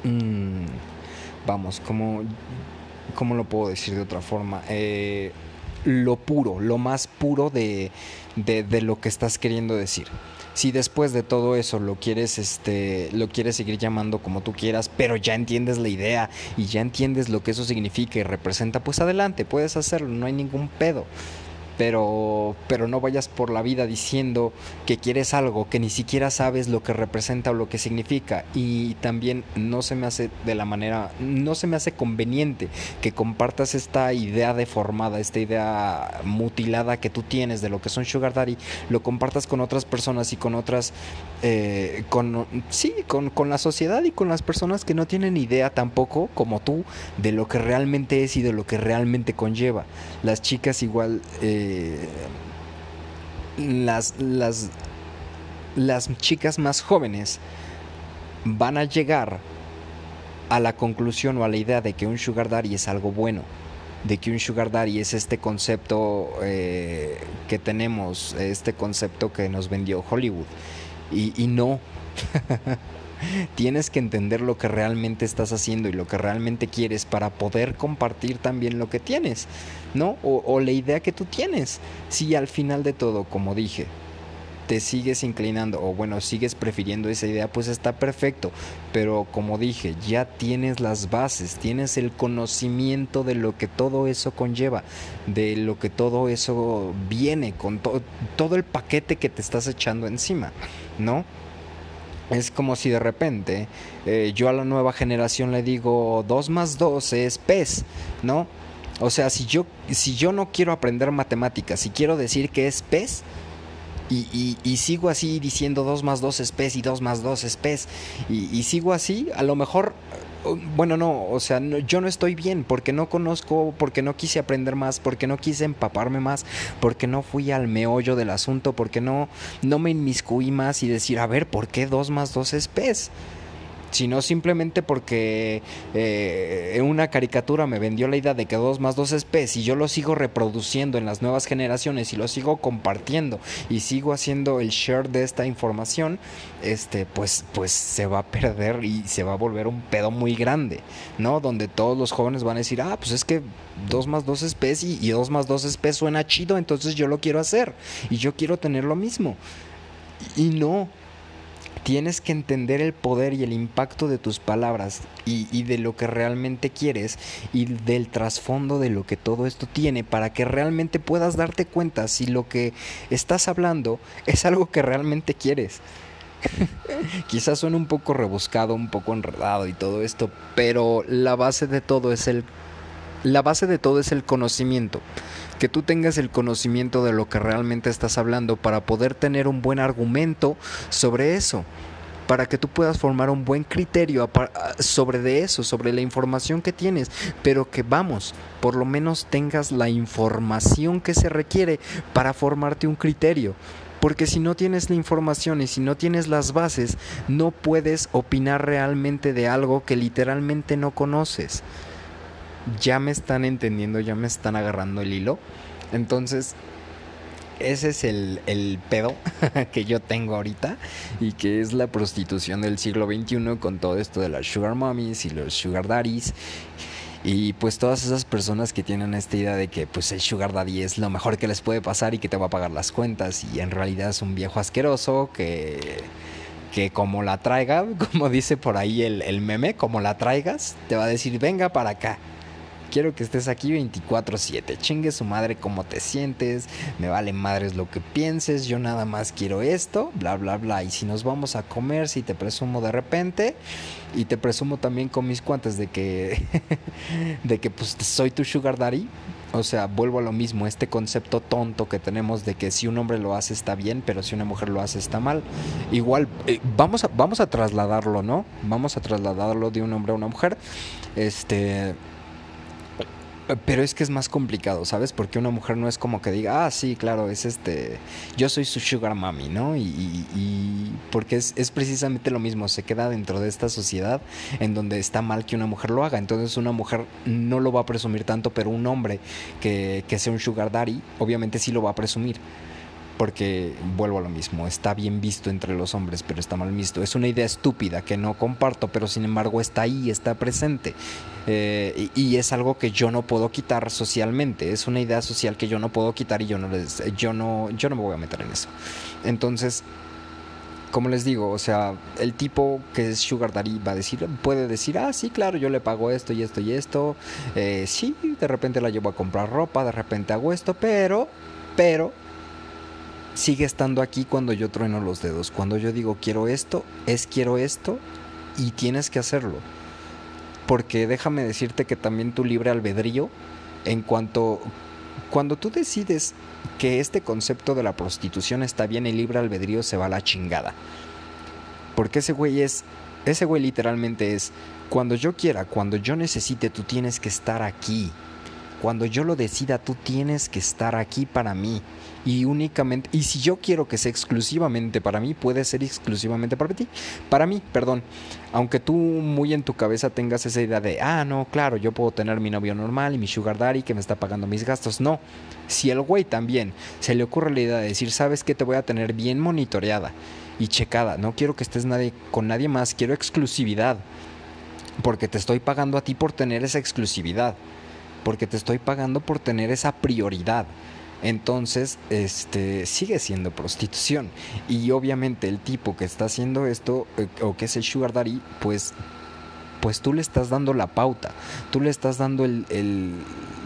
Mm, vamos, ¿cómo, ¿cómo lo puedo decir de otra forma? Eh, lo puro, lo más puro de, de, lo que estás queriendo decir. Si después de todo eso lo quieres, este, lo quieres seguir llamando como tú quieras, pero ya entiendes la idea y ya entiendes lo que eso significa y representa, pues adelante, puedes hacerlo, no hay ningún pedo pero, pero no vayas por la vida diciendo que quieres algo que ni siquiera sabes lo que representa o lo que significa. Y también no se me hace de la manera, no se me hace conveniente que compartas esta idea deformada, esta idea mutilada que tú tienes de lo que son Sugar Daddy, lo compartas con otras personas y con otras, eh, con, sí, con, con la sociedad y con las personas que no tienen idea tampoco, como tú, de lo que realmente es y de lo que realmente conlleva. Las chicas igual... Eh, las, las, las chicas más jóvenes van a llegar a la conclusión o a la idea de que un sugar daddy es algo bueno, de que un sugar daddy es este concepto eh, que tenemos, este concepto que nos vendió Hollywood. Y, y no. Tienes que entender lo que realmente estás haciendo y lo que realmente quieres para poder compartir también lo que tienes, ¿no? O, la idea que tú tienes. Si al final de todo, como dije, te sigues inclinando o bueno, sigues prefiriendo esa idea, pues está perfecto. Pero como dije, ya tienes las bases, tienes el conocimiento de lo que todo eso conlleva, de lo que todo eso viene, con todo el paquete que te estás echando encima, ¿no? Es como si de repente eh, yo a la nueva generación le digo 2 más 2 es pez, ¿no? O sea, si yo, si yo no quiero aprender matemáticas, si quiero decir que es pez, y, y, sigo así diciendo 2 más 2 es pez y 2 más 2 es pez, y, y sigo así, a lo mejor bueno, no, o sea, yo no estoy bien porque no conozco, porque no quise aprender más, porque no quise empaparme más, porque no fui al meollo del asunto, porque no, no me inmiscuí más y decir, a ver, ¿por qué 2 más 2 es pez? Sino simplemente porque eh, una caricatura me vendió la idea de que 2 más 2 es P, y yo lo sigo reproduciendo en las nuevas generaciones y lo sigo compartiendo y sigo haciendo el share de esta información, este, pues, pues se va a perder y se va a volver un pedo muy grande, ¿no? Donde todos los jóvenes van a decir, ah, pues es que 2 más 2 es P y, y 2 más 2 es P suena chido, entonces yo lo quiero hacer y yo quiero tener lo mismo. Y no, tienes que entender el poder y el impacto de tus palabras y, de lo que realmente quieres y del trasfondo de lo que todo esto tiene para que realmente puedas darte cuenta si lo que estás hablando es algo que realmente quieres. Quizás suene un poco rebuscado, un poco enredado y todo esto, pero la base de todo es el la base de todo es el conocimiento que tú tengas el conocimiento de lo que realmente estás hablando para poder tener un buen argumento sobre eso para que tú puedas formar un buen criterio sobre de eso, sobre la información que tienes, pero que vamos, por lo menos tengas la información que se requiere para formarte un criterio. Porque si no tienes la información y si no tienes las bases, no puedes opinar realmente de algo que literalmente no conoces ya me están entendiendo, ya me están agarrando el hilo. Entonces, ese es el, pedo que yo tengo ahorita y que es la prostitución del siglo XXI con todo esto de las sugar mommies y los sugar daddies. Y pues todas esas personas que tienen esta idea de que pues el sugar daddy es lo mejor que les puede pasar y que te va a pagar las cuentas y en realidad es un viejo asqueroso que que como la traiga, como dice por ahí el, el meme, como la traigas, te va a decir venga para acá quiero que estés aquí 24/7. Chingue su madre cómo te sientes, me vale madres lo que pienses, yo nada más quiero esto, bla, bla, bla. Y si nos vamos a comer, si te presumo de repente, y te presumo también con mis cuantas de que, de que pues soy tu sugar daddy. O sea, vuelvo a lo mismo, este concepto tonto que tenemos de que si un hombre lo hace está bien, pero si una mujer lo hace está mal. Igual, eh, vamos, a, vamos a trasladarlo, ¿no? Vamos a trasladarlo de un hombre a una mujer. Este pero es que es más complicado, ¿sabes? Porque una mujer no es como que diga, ah, sí, claro, es este, yo soy su sugar mommy, ¿no? Y, porque es, es, precisamente lo mismo, se queda dentro de esta sociedad en donde está mal que una mujer lo haga. Entonces una mujer no lo va a presumir tanto, pero un hombre que, que sea un sugar daddy, obviamente sí lo va a presumir porque vuelvo a lo mismo, está bien visto entre los hombres, pero está mal visto. Es una idea estúpida que no comparto, pero sin embargo está ahí, está presente. Eh, y, es algo que yo no puedo quitar socialmente. Es una idea social que yo no puedo quitar y yo no, les, yo no, yo no me voy a meter en eso. Entonces, como les digo, o sea, el tipo que es Sugar Daddy va a decir, puede decir, ah, sí, claro, yo le pago esto y esto y esto. Eh, sí, de repente la llevo a comprar ropa, de repente hago esto, pero, pero, sigue estando aquí cuando yo trueno los dedos. Cuando yo digo quiero esto, es quiero esto y tienes que hacerlo. Porque déjame decirte que también tu libre albedrío, en cuanto, cuando tú decides que este concepto de la prostitución está bien, el libre albedrío se va a la chingada. Porque ese güey es, ese güey literalmente es, cuando yo quiera, cuando yo necesite, tú tienes que estar aquí. Cuando yo lo decida, tú tienes que estar aquí para mí. Y únicamente y si yo quiero que sea exclusivamente para mí puede ser exclusivamente para ti. Para mí perdón. Aunque tú muy en tu cabeza tengas esa idea de ah no claro yo puedo tener mi novio normal y mi sugar daddy que me está pagando mis gastos no. Si el güey también se le ocurre la idea de decir sabes que te voy a tener bien monitoreada y checada. No quiero que estés nadie con nadie más. Quiero exclusividad. Porque te estoy pagando a ti por tener esa exclusividad porque te estoy pagando por tener esa prioridad entonces, este sigue siendo prostitución. Y obviamente el tipo que está haciendo esto, eh, o que es el sugar daddy, pues, pues tú le estás dando la pauta, tú le estás dando el,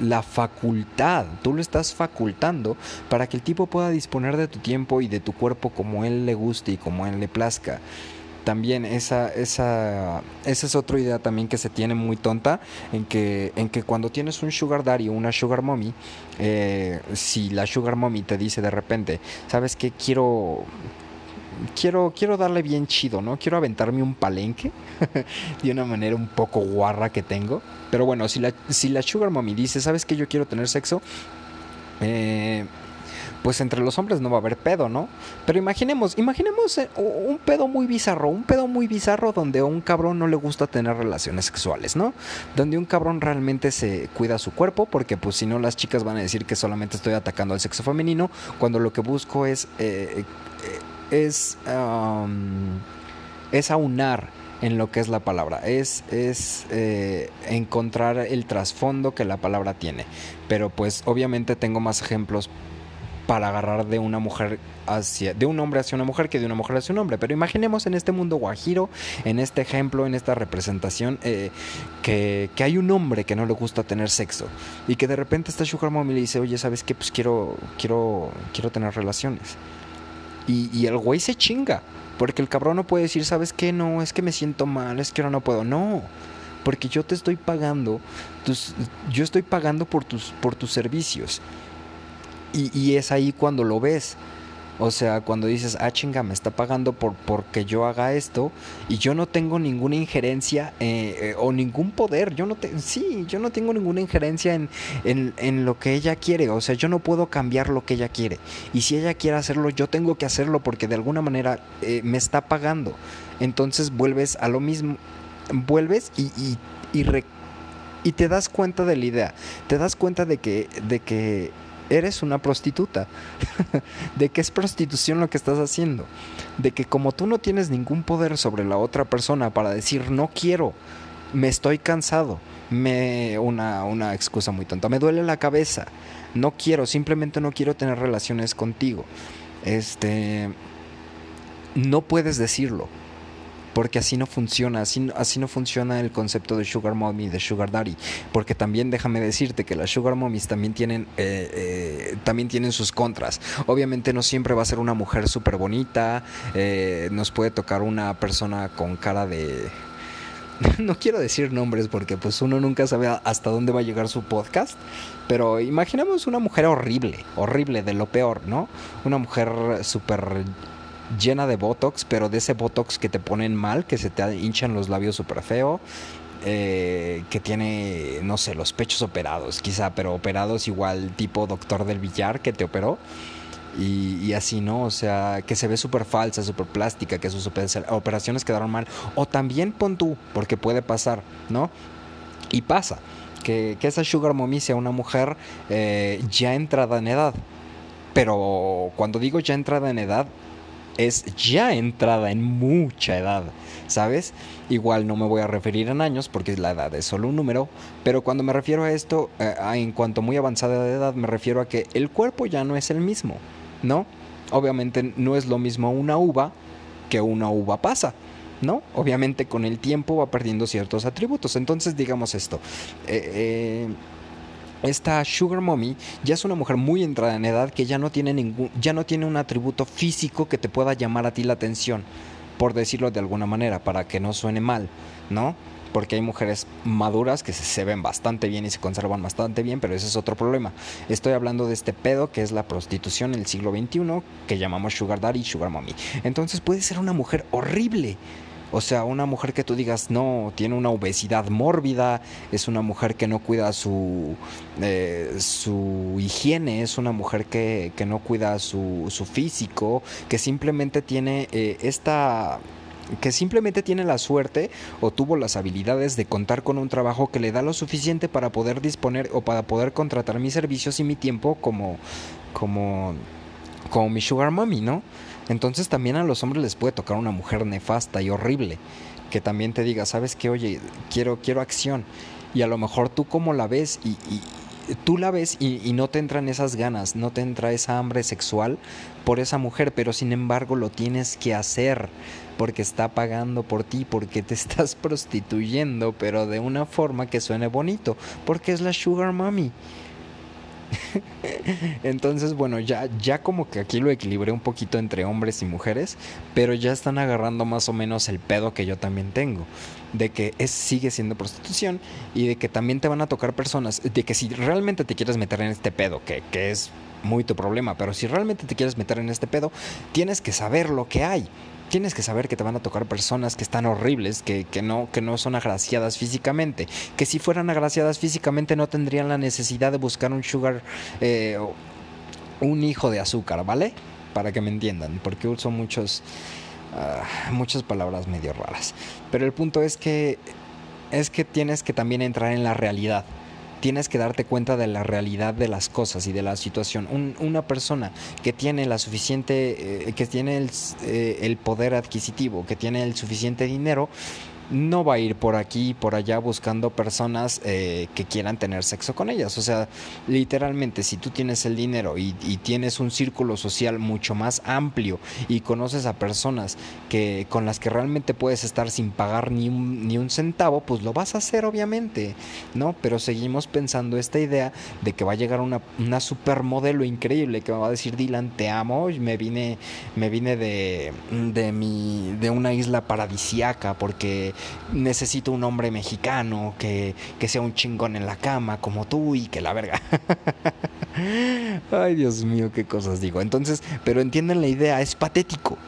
la facultad, tú lo estás facultando para que el tipo pueda disponer de tu tiempo y de tu cuerpo como él le guste y como él le plazca también esa, esa, esa es otra idea también que se tiene muy tonta, en que, en que cuando tienes un sugar daddy o una sugar mommy, eh, si la sugar mommy te dice de repente, ¿sabes qué? Quiero quiero, quiero darle bien chido, ¿no? Quiero aventarme un palenque de una manera un poco guarra que tengo. Pero bueno, si la, si la Sugar Mommy dice, ¿sabes qué? Yo quiero tener sexo. Eh, pues entre los hombres no va a haber pedo, ¿no? Pero imaginemos, imaginemos eh, un pedo muy bizarro, un pedo muy bizarro donde a un cabrón no le gusta tener relaciones sexuales, ¿no? Donde un cabrón realmente se cuida su cuerpo, porque pues si no las chicas van a decir que solamente estoy atacando al sexo femenino, cuando lo que busco es, eh, eh, es, es aunar en lo que es la palabra. Es, es encontrar el trasfondo que la palabra tiene. Pero pues obviamente tengo más ejemplos para agarrar de una mujer hacia de un hombre hacia una mujer que de una mujer hacia un hombre pero imaginemos en este mundo guajiro en este ejemplo en esta representación eh, que, que, hay un hombre que no le gusta tener sexo y que de repente está Sugar Mommy y le dice oye sabes qué pues quiero quiero quiero tener relaciones y, y el güey se chinga porque el cabrón no puede decir, ¿sabes qué? No, es que me siento mal, es que ahora no puedo. No, porque yo te estoy pagando, tus, yo estoy pagando por tus, por tus servicios. Y, y es ahí cuando lo ves. O sea, cuando dices, ah, chinga, me está pagando por porque yo haga esto y yo no tengo ninguna injerencia eh, eh, o ningún poder. Yo no te, sí, yo no tengo ninguna injerencia en, en, lo que ella quiere. O sea, yo no puedo cambiar lo que ella quiere. Y si ella quiere hacerlo, yo tengo que hacerlo porque de alguna manera eh, me está pagando. Entonces vuelves a lo mismo, vuelves y, y, y, y te das cuenta de la idea. Te das cuenta de que, de que eres una prostituta, de que es prostitución lo que estás haciendo, de que como tú no tienes ningún poder sobre la otra persona para decir no quiero, me estoy cansado, me una, una excusa muy tonta, me duele la cabeza, no quiero, simplemente no quiero tener relaciones contigo. Este no puedes decirlo, porque así no funciona, así, así no funciona el concepto de Sugar Mommy, de Sugar Daddy, porque también déjame decirte que las Sugar Mommies también tienen, eh, eh, también tienen sus contras. Obviamente no siempre va a ser una mujer súper bonita, eh, nos puede tocar una persona con cara de... No quiero decir nombres porque pues uno nunca sabe hasta dónde va a llegar su podcast, pero imaginemos una mujer horrible, horrible, de lo peor, ¿no? Una mujer súper llena de Botox, pero de ese Botox que te ponen mal, que se te hinchan los labios súper feo. Eh, que tiene, no sé, los pechos operados, quizá, pero operados igual tipo doctor del billar que te operó. Y, así, ¿no? O sea, que se ve súper falsa, súper plástica, que sus operaciones quedaron mal. O también pon tú, porque puede pasar, ¿no? Y pasa, que, esa Sugar Mommy sea una mujer eh, ya entrada en edad. Pero cuando digo ya entrada en edad, es ya entrada en mucha edad, ¿sabes? Igual no me voy a referir en años porque la edad es solo un número, pero cuando me refiero a esto, eh, en cuanto muy avanzada de edad, me refiero a que el cuerpo ya no es el mismo, ¿no? Obviamente no es lo mismo una uva que una uva pasa. ¿no? Obviamente con el tiempo va perdiendo ciertos atributos. Entonces, digamos esto. eh, eh esta Sugar Mommy ya es una mujer muy entrada en edad que ya no tiene ningún, ya no tiene un atributo físico que te pueda llamar a ti la atención, por decirlo de alguna manera, para que no suene mal, ¿no? Porque hay mujeres maduras que se, ven bastante bien y se conservan bastante bien, pero ese es otro problema. Estoy hablando de este pedo que es la prostitución en el siglo XXI, que llamamos Sugar Daddy y Sugar Mommy. Entonces puede ser una mujer horrible o sea, una mujer que tú digas, no, tiene una obesidad mórbida, es una mujer que no cuida su, eh, su higiene, es una mujer que, no cuida su, su, físico, que simplemente tiene eh, esta que simplemente tiene la suerte o tuvo las habilidades de contar con un trabajo que le da lo suficiente para poder disponer o para poder contratar mis servicios y mi tiempo como como como mi sugar mommy, ¿no? Entonces también a los hombres les puede tocar una mujer nefasta y horrible, que también te diga, sabes que, oye, quiero, quiero acción. Y a lo mejor tú como la ves y, tú la ves y, no te entran esas ganas, no te entra esa hambre sexual por esa mujer, pero sin embargo lo tienes que hacer porque está pagando por ti, porque te estás prostituyendo, pero de una forma que suene bonito, porque es la sugar mommy. Entonces, bueno, ya, ya como que aquí lo equilibré un poquito entre hombres y mujeres, pero ya están agarrando más o menos el pedo que yo también tengo, de que es, sigue siendo prostitución y de que también te van a tocar personas, de que si realmente te quieres meter en este pedo, que, que es muy tu problema, pero si realmente te quieres meter en este pedo, tienes que saber lo que hay tienes que saber que te van a tocar personas que están horribles, que, no, que no son agraciadas físicamente, que si fueran agraciadas físicamente no tendrían la necesidad de buscar un sugar, eh, un hijo de azúcar, ¿vale? Para que me entiendan, porque uso muchos, ah, muchas palabras medio raras. Pero el punto es que es que tienes que también entrar en la realidad. Tienes que darte cuenta de la realidad de las cosas y de la situación. una persona que tiene la suficiente, eh, que tiene el, eh, el poder adquisitivo, que tiene el suficiente dinero, no va a ir por aquí y por allá buscando personas eh, que quieran tener sexo con ellas. O sea, literalmente, si tú tienes el dinero y, tienes un círculo social mucho más amplio y conoces a personas que con las que realmente puedes estar sin pagar ni un, ni un centavo, pues lo vas a hacer, obviamente, ¿no? Pero seguimos pensando esta idea de que va a llegar una, una supermodelo increíble que me va a decir, Dylan, te amo, y me vine, me vine de, de, mi, de una isla paradisiaca porque necesito un hombre mexicano que, que sea un chingón en la cama como tú y que la verga. Ay, Dios mío, qué cosas digo. Entonces, pero entienden la idea, es patético.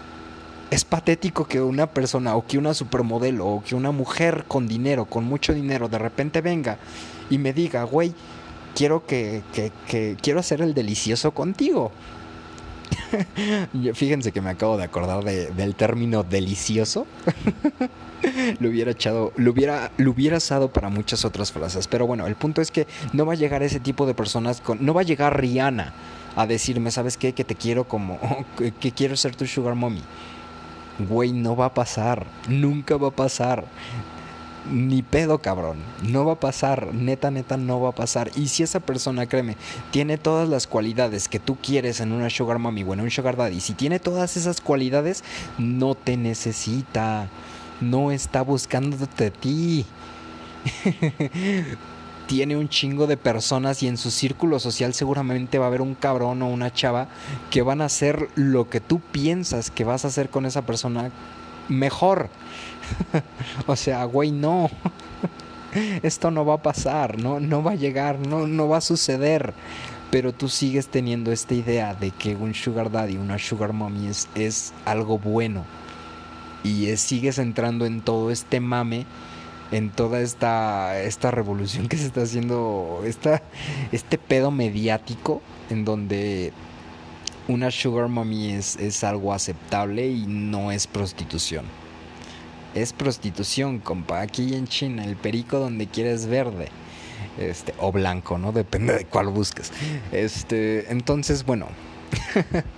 Es patético que una persona o que una supermodelo o que una mujer con dinero, con mucho dinero, de repente venga y me diga, güey, quiero que, que, que quiero hacer el delicioso contigo. Fíjense que me acabo de acordar del término delicioso. lo hubiera echado, lo hubiera, lo hubiera asado para muchas otras frases. Pero bueno, el punto es que no va a llegar ese tipo de personas con. No va a llegar Rihanna a decirme, ¿sabes qué? Que te quiero como. que quiero ser tu sugar mommy. Güey, no va a pasar. Nunca va a pasar ni pedo, cabrón. No va a pasar, neta, neta, no va a pasar. Y si esa persona, créeme, tiene todas las cualidades que tú quieres en una sugar mommy o en un sugar daddy, si tiene todas esas cualidades, no te necesita. No está buscándote a ti. tiene un chingo de personas y en su círculo social seguramente va a haber un cabrón o una chava que van a hacer lo que tú piensas que vas a hacer con esa persona mejor. o sea, güey, no. Esto no va a pasar, no, no va a llegar, no, no va a suceder. Pero tú sigues teniendo esta idea de que un sugar daddy, una sugar mommy es, es algo bueno. Y sigues entrando en todo este mame, en toda esta, esta revolución que se está haciendo, esta, este pedo mediático en donde una sugar mommy es, es algo aceptable y no es prostitución es prostitución, compa. Aquí en China, el perico donde quieres verde. Este, o blanco, ¿no? Depende de cuál busques. Este, entonces, bueno.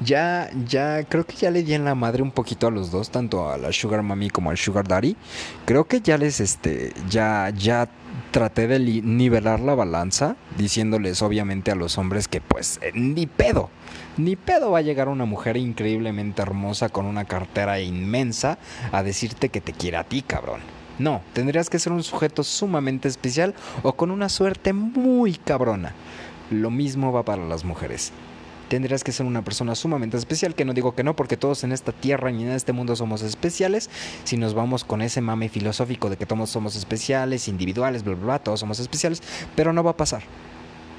ya, ya, creo que ya le di en la madre un poquito a los dos, tanto a la Sugar Mami como al Sugar Daddy. Creo que ya les, este, ya, ya traté de nivelar la balanza, diciéndoles obviamente a los hombres que pues eh, ni pedo, ni pedo va a llegar una mujer increíblemente hermosa con una cartera inmensa a decirte que te quiere a ti, cabrón. No, tendrías que ser un sujeto sumamente especial o con una suerte muy cabrona. Lo mismo va para las mujeres tendrías que ser una persona sumamente especial, que no digo que no, porque todos en esta tierra y en este mundo somos especiales, si nos vamos con ese mame filosófico de que todos somos especiales, individuales, bla, bla, bla, todos somos especiales, pero no va a pasar.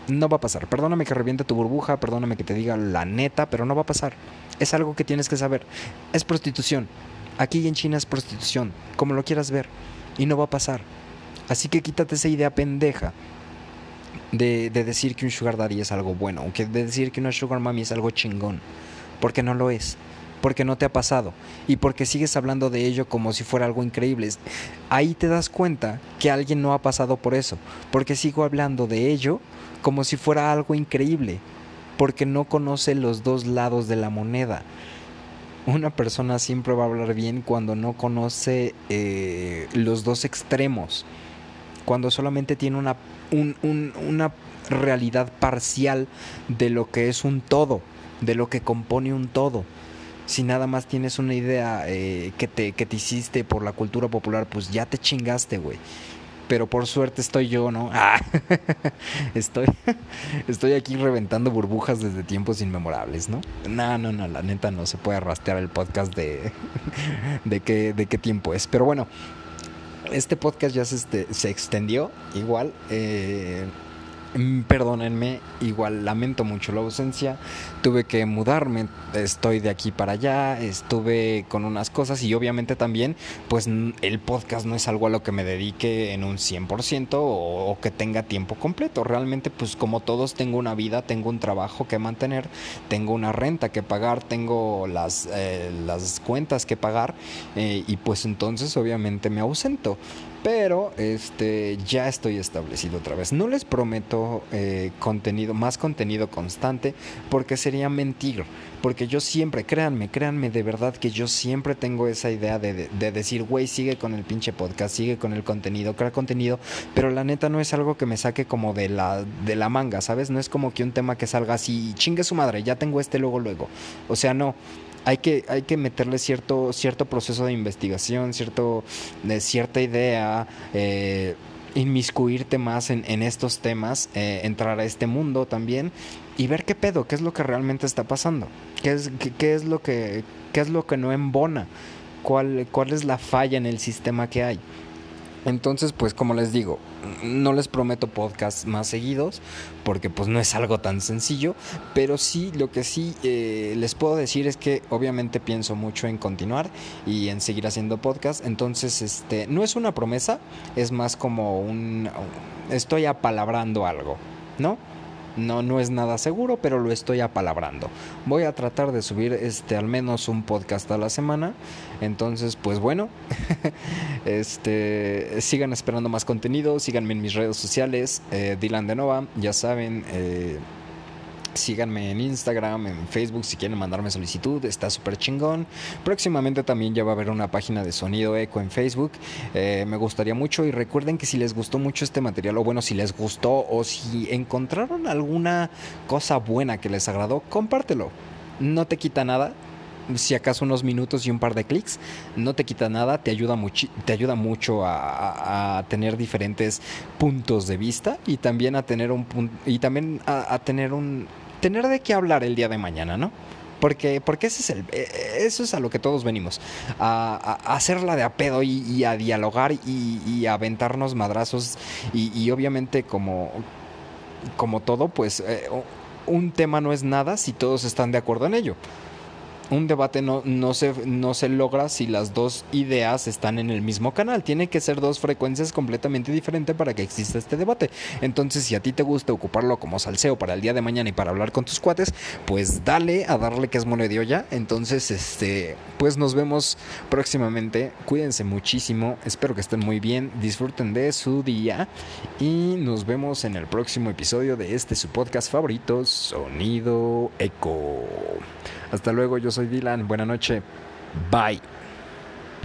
No va a pasar. Perdóname que reviente tu burbuja, perdóname que te diga la neta, pero no va a pasar. Es algo que tienes que saber. Es prostitución. Aquí en China es prostitución, como lo quieras ver. Y no va a pasar. Así que quítate esa idea pendeja de, decir que un sugar daddy es algo bueno, o de decir que una sugar mommy es algo chingón, porque no lo es, porque no te ha pasado y porque sigues hablando de ello como si fuera algo increíble. Ahí te das cuenta que alguien no ha pasado por eso, porque sigo hablando de ello como si fuera algo increíble, porque no conoce los dos lados de la moneda. Una persona siempre va a hablar bien cuando no conoce eh, los dos extremos, cuando solamente tiene una una realidad parcial de lo que es un todo, de lo que compone un todo. Si nada más tienes una idea eh, que, te, que te hiciste por la cultura popular, pues ya te chingaste, güey. Pero por suerte estoy yo, ¿no? Ah, estoy, estoy aquí reventando burbujas desde tiempos inmemorables, ¿no? No, no, no, la neta no se puede rastrear el podcast de, de, qué, de qué tiempo es. Pero bueno, este podcast ya se, este, se extendió igual. Eh, perdónenme, igual lamento mucho la ausencia. Tuve que mudarme, estoy de aquí para allá, estuve con unas cosas y obviamente también, pues el podcast no es algo a lo que me dedique en un 100% o, o que tenga tiempo completo. Realmente, pues como todos, tengo una vida, tengo un trabajo que mantener, tengo una renta que pagar, tengo las, eh, las cuentas que pagar eh, y pues entonces obviamente me ausento pero este ya estoy establecido otra vez. No les prometo eh, contenido, más contenido constante, porque sería mentir. Porque yo siempre, créanme, créanme de verdad que yo siempre tengo esa idea de, de, decir, güey, sigue con el pinche podcast, sigue con el contenido, crea contenido, pero la neta no es algo que me saque como de la, de la manga, ¿sabes? No es como que un tema que salga así, chingue su madre, ya tengo este luego, luego. O sea, no hay que, hay que meterle cierto, cierto proceso de investigación, cierto, de cierta idea, eh, inmiscuirte más en, estos temas, eh, entrar a este mundo también y ver qué pedo, qué es lo que realmente está pasando, qué es, qué, es, lo, que, qué es lo que no embona, cuál, cuál es la falla en el sistema que hay. Entonces, pues como les digo, no les prometo podcasts más seguidos porque pues no es algo tan sencillo, pero sí lo que sí eh, les puedo decir es que obviamente pienso mucho en continuar y en seguir haciendo podcast, entonces este no es una promesa, es más como un estoy apalabrando algo, ¿no? No, no es nada seguro, pero lo estoy apalabrando. Voy a tratar de subir este al menos un podcast a la semana. Entonces, pues bueno, este sigan esperando más contenido, síganme en mis redes sociales, eh, Dylan de Nova, ya saben, eh, Síganme en Instagram, en Facebook si quieren mandarme solicitud, está súper chingón. Próximamente también ya va a haber una página de sonido eco en Facebook. Eh, me gustaría mucho y recuerden que si les gustó mucho este material, o bueno, si les gustó o si encontraron alguna cosa buena que les agradó, compártelo. No te quita nada, si acaso unos minutos y un par de clics, no te quita nada, te ayuda, te ayuda mucho a, tener diferentes puntos de vista y también a tener un y también a tener un tener de qué hablar el día de mañana, ¿no? Porque, porque ese es el, eh, eso es a lo que todos venimos, a, hacerla de a pedo y, a dialogar y, a aventarnos madrazos y, obviamente como, como todo, pues eh, un tema no es nada si todos están de acuerdo en ello un debate no, no, se, no se logra si las dos ideas están en el mismo canal. Tiene que ser dos frecuencias completamente diferentes para que exista este debate. Entonces, si a ti te gusta ocuparlo como salseo para el día de mañana y para hablar con tus cuates, pues dale a darle que es monedio ya. Entonces, este, pues nos vemos próximamente. Cuídense muchísimo. Espero que estén muy bien. Disfruten de su día. Y nos vemos en el próximo episodio de este su podcast favorito, Sonido Eco. Hasta luego, yo soy Dylan. Buena noche. Bye.